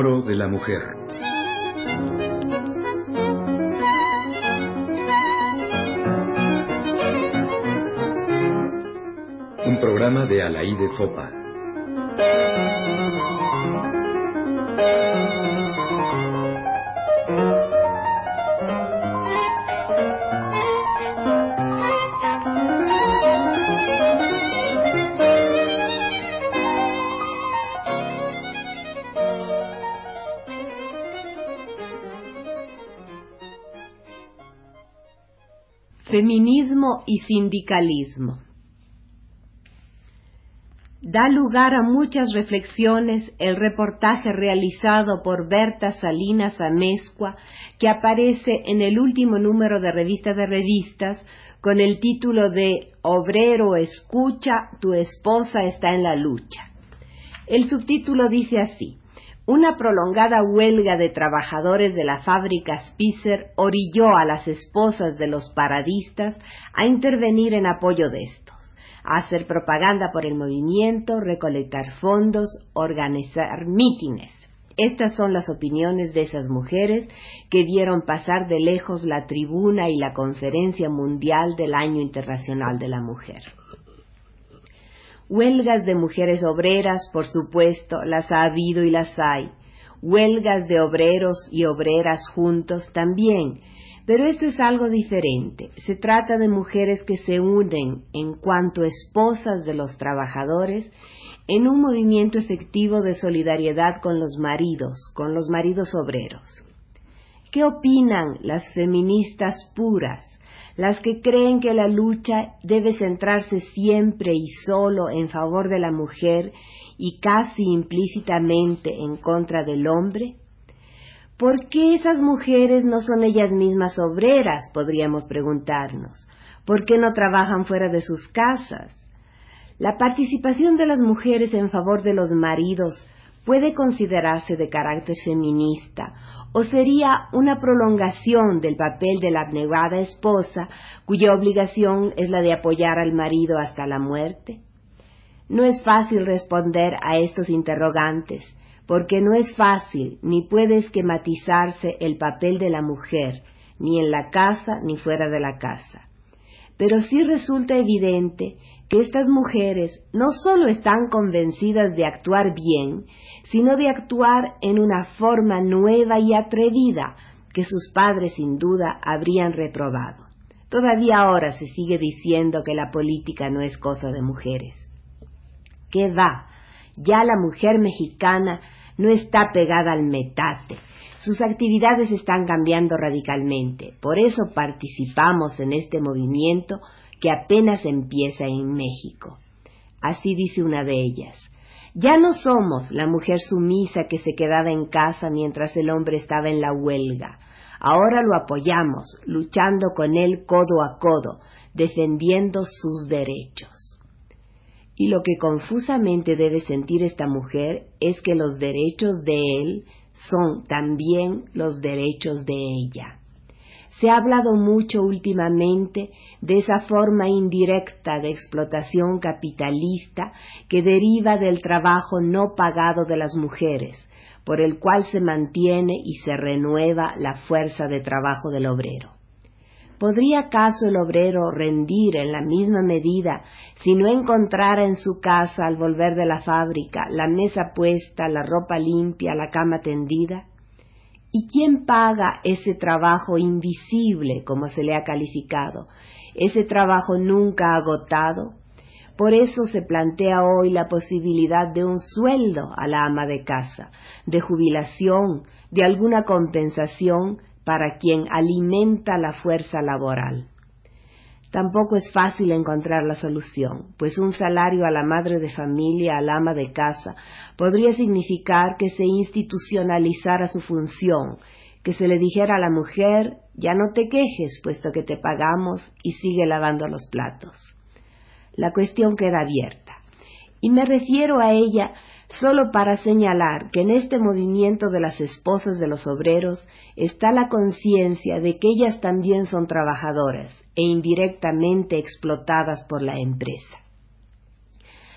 Foro de la Mujer. Un programa de Alaí de Fopa. Feminismo y sindicalismo. Da lugar a muchas reflexiones el reportaje realizado por Berta Salinas Amezcua que aparece en el último número de Revista de Revistas con el título de Obrero escucha, tu esposa está en la lucha. El subtítulo dice así una prolongada huelga de trabajadores de la fábrica Spicer orilló a las esposas de los paradistas a intervenir en apoyo de estos, a hacer propaganda por el movimiento, recolectar fondos, organizar mítines. Estas son las opiniones de esas mujeres que vieron pasar de lejos la tribuna y la conferencia mundial del Año Internacional de la Mujer. Huelgas de mujeres obreras, por supuesto, las ha habido y las hay. Huelgas de obreros y obreras juntos también. Pero esto es algo diferente. Se trata de mujeres que se unen en cuanto esposas de los trabajadores en un movimiento efectivo de solidaridad con los maridos, con los maridos obreros. ¿Qué opinan las feministas puras? las que creen que la lucha debe centrarse siempre y solo en favor de la mujer y casi implícitamente en contra del hombre? ¿Por qué esas mujeres no son ellas mismas obreras? podríamos preguntarnos. ¿Por qué no trabajan fuera de sus casas? La participación de las mujeres en favor de los maridos puede considerarse de carácter feminista o sería una prolongación del papel de la abnegada esposa cuya obligación es la de apoyar al marido hasta la muerte? No es fácil responder a estos interrogantes, porque no es fácil ni puede esquematizarse el papel de la mujer, ni en la casa ni fuera de la casa. Pero sí resulta evidente que estas mujeres no solo están convencidas de actuar bien, sino de actuar en una forma nueva y atrevida que sus padres sin duda habrían reprobado. Todavía ahora se sigue diciendo que la política no es cosa de mujeres. ¿Qué va? Ya la mujer mexicana no está pegada al metate. Sus actividades están cambiando radicalmente. Por eso participamos en este movimiento que apenas empieza en México. Así dice una de ellas. Ya no somos la mujer sumisa que se quedaba en casa mientras el hombre estaba en la huelga. Ahora lo apoyamos, luchando con él codo a codo, defendiendo sus derechos. Y lo que confusamente debe sentir esta mujer es que los derechos de él son también los derechos de ella. Se ha hablado mucho últimamente de esa forma indirecta de explotación capitalista que deriva del trabajo no pagado de las mujeres, por el cual se mantiene y se renueva la fuerza de trabajo del obrero. ¿Podría acaso el obrero rendir en la misma medida si no encontrara en su casa al volver de la fábrica la mesa puesta, la ropa limpia, la cama tendida? ¿Y quién paga ese trabajo invisible, como se le ha calificado, ese trabajo nunca agotado? Por eso se plantea hoy la posibilidad de un sueldo a la ama de casa, de jubilación, de alguna compensación para quien alimenta la fuerza laboral. Tampoco es fácil encontrar la solución, pues un salario a la madre de familia, al ama de casa, podría significar que se institucionalizara su función, que se le dijera a la mujer, ya no te quejes, puesto que te pagamos y sigue lavando los platos. La cuestión queda abierta, y me refiero a ella solo para señalar que en este movimiento de las esposas de los obreros está la conciencia de que ellas también son trabajadoras e indirectamente explotadas por la empresa.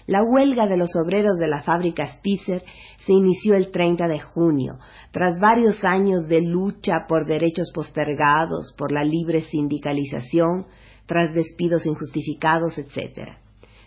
La huelga de los obreros de la fábrica Spicer se inició el 30 de junio, tras varios años de lucha por derechos postergados, por la libre sindicalización, tras despidos injustificados, etc.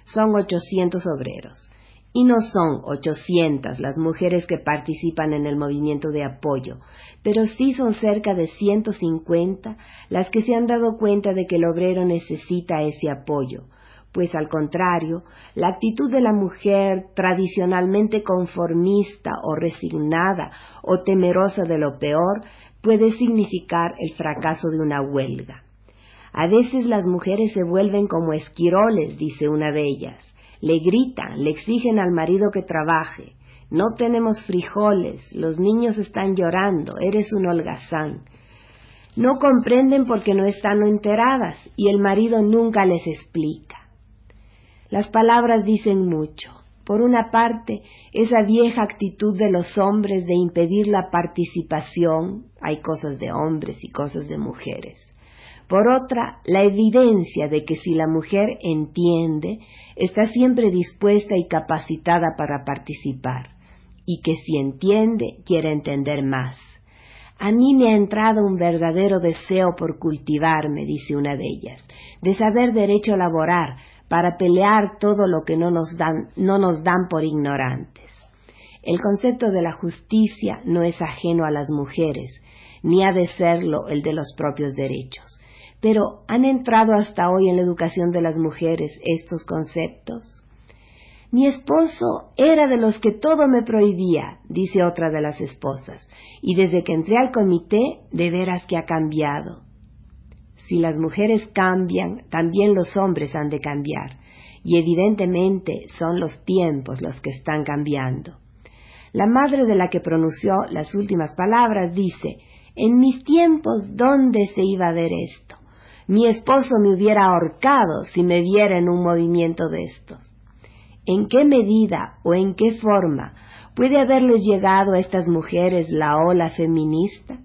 Son 800 obreros. Y no son 800 las mujeres que participan en el movimiento de apoyo, pero sí son cerca de 150 las que se han dado cuenta de que el obrero necesita ese apoyo, pues al contrario, la actitud de la mujer tradicionalmente conformista o resignada o temerosa de lo peor puede significar el fracaso de una huelga. A veces las mujeres se vuelven como esquiroles, dice una de ellas. Le gritan, le exigen al marido que trabaje. No tenemos frijoles, los niños están llorando, eres un holgazán. No comprenden porque no están enteradas y el marido nunca les explica. Las palabras dicen mucho. Por una parte, esa vieja actitud de los hombres de impedir la participación, hay cosas de hombres y cosas de mujeres. Por otra, la evidencia de que si la mujer entiende, está siempre dispuesta y capacitada para participar, y que si entiende, quiere entender más. A mí me ha entrado un verdadero deseo por cultivarme, dice una de ellas, de saber derecho a laborar, para pelear todo lo que no nos dan, no nos dan por ignorantes. El concepto de la justicia no es ajeno a las mujeres, ni ha de serlo el de los propios derechos. Pero ¿han entrado hasta hoy en la educación de las mujeres estos conceptos? Mi esposo era de los que todo me prohibía, dice otra de las esposas, y desde que entré al comité, de veras que ha cambiado. Si las mujeres cambian, también los hombres han de cambiar, y evidentemente son los tiempos los que están cambiando. La madre de la que pronunció las últimas palabras dice, en mis tiempos, ¿dónde se iba a ver esto? Mi esposo me hubiera ahorcado si me viera en un movimiento de estos. ¿En qué medida o en qué forma puede haberles llegado a estas mujeres la ola feminista?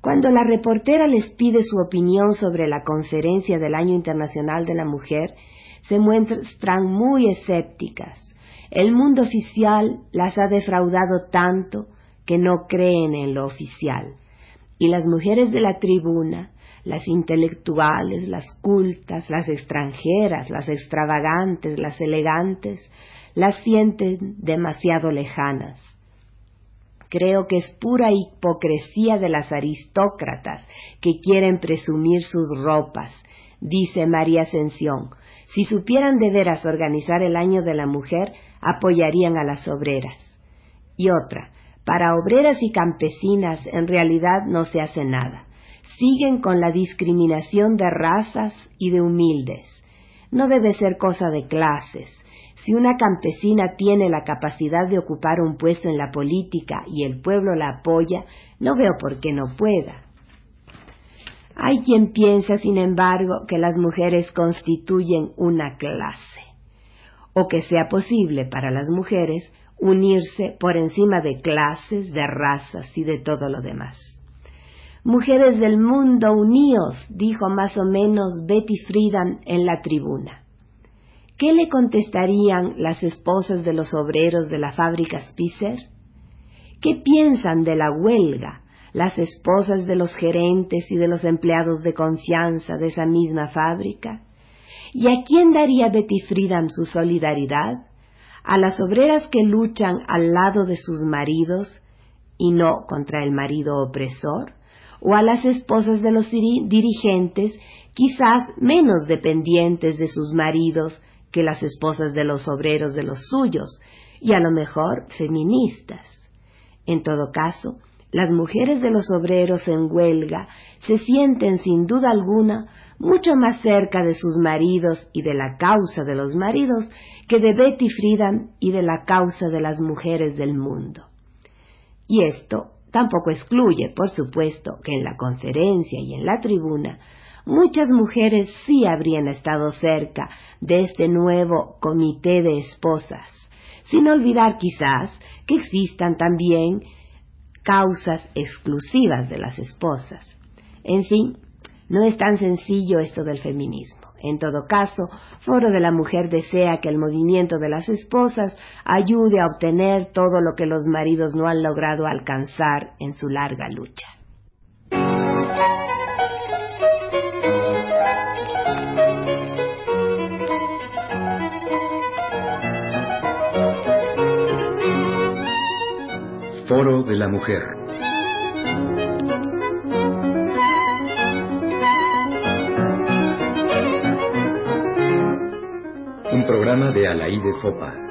Cuando la reportera les pide su opinión sobre la conferencia del Año Internacional de la Mujer, se muestran muy escépticas. El mundo oficial las ha defraudado tanto que no creen en lo oficial. Y las mujeres de la tribuna, las intelectuales, las cultas, las extranjeras, las extravagantes, las elegantes, las sienten demasiado lejanas. Creo que es pura hipocresía de las aristócratas que quieren presumir sus ropas, dice María Ascensión. Si supieran de veras organizar el año de la mujer, apoyarían a las obreras. Y otra, para obreras y campesinas en realidad no se hace nada. Siguen con la discriminación de razas y de humildes. No debe ser cosa de clases, si una campesina tiene la capacidad de ocupar un puesto en la política y el pueblo la apoya, no veo por qué no pueda. Hay quien piensa, sin embargo, que las mujeres constituyen una clase, o que sea posible para las mujeres unirse por encima de clases, de razas y de todo lo demás. Mujeres del mundo, uníos, dijo más o menos Betty Friedan en la tribuna. ¿Qué le contestarían las esposas de los obreros de la fábrica Spicer? ¿Qué piensan de la huelga las esposas de los gerentes y de los empleados de confianza de esa misma fábrica? ¿Y a quién daría Betty Friedan su solidaridad? ¿A las obreras que luchan al lado de sus maridos y no contra el marido opresor? ¿O a las esposas de los dirigentes quizás menos dependientes de sus maridos que las esposas de los obreros de los suyos, y a lo mejor feministas. En todo caso, las mujeres de los obreros en huelga se sienten sin duda alguna mucho más cerca de sus maridos y de la causa de los maridos que de Betty Friedan y de la causa de las mujeres del mundo. Y esto tampoco excluye, por supuesto, que en la conferencia y en la tribuna muchas mujeres sí habrían estado cerca de este nuevo comité de esposas, sin olvidar quizás que existan también causas exclusivas de las esposas. En fin, No es tan sencillo esto del feminismo. En todo caso, Foro de la Mujer desea que el movimiento de las esposas ayude a obtener todo lo que los maridos no han logrado alcanzar en su larga lucha. Foro de la Mujer. Programa de Alaí de Fopa.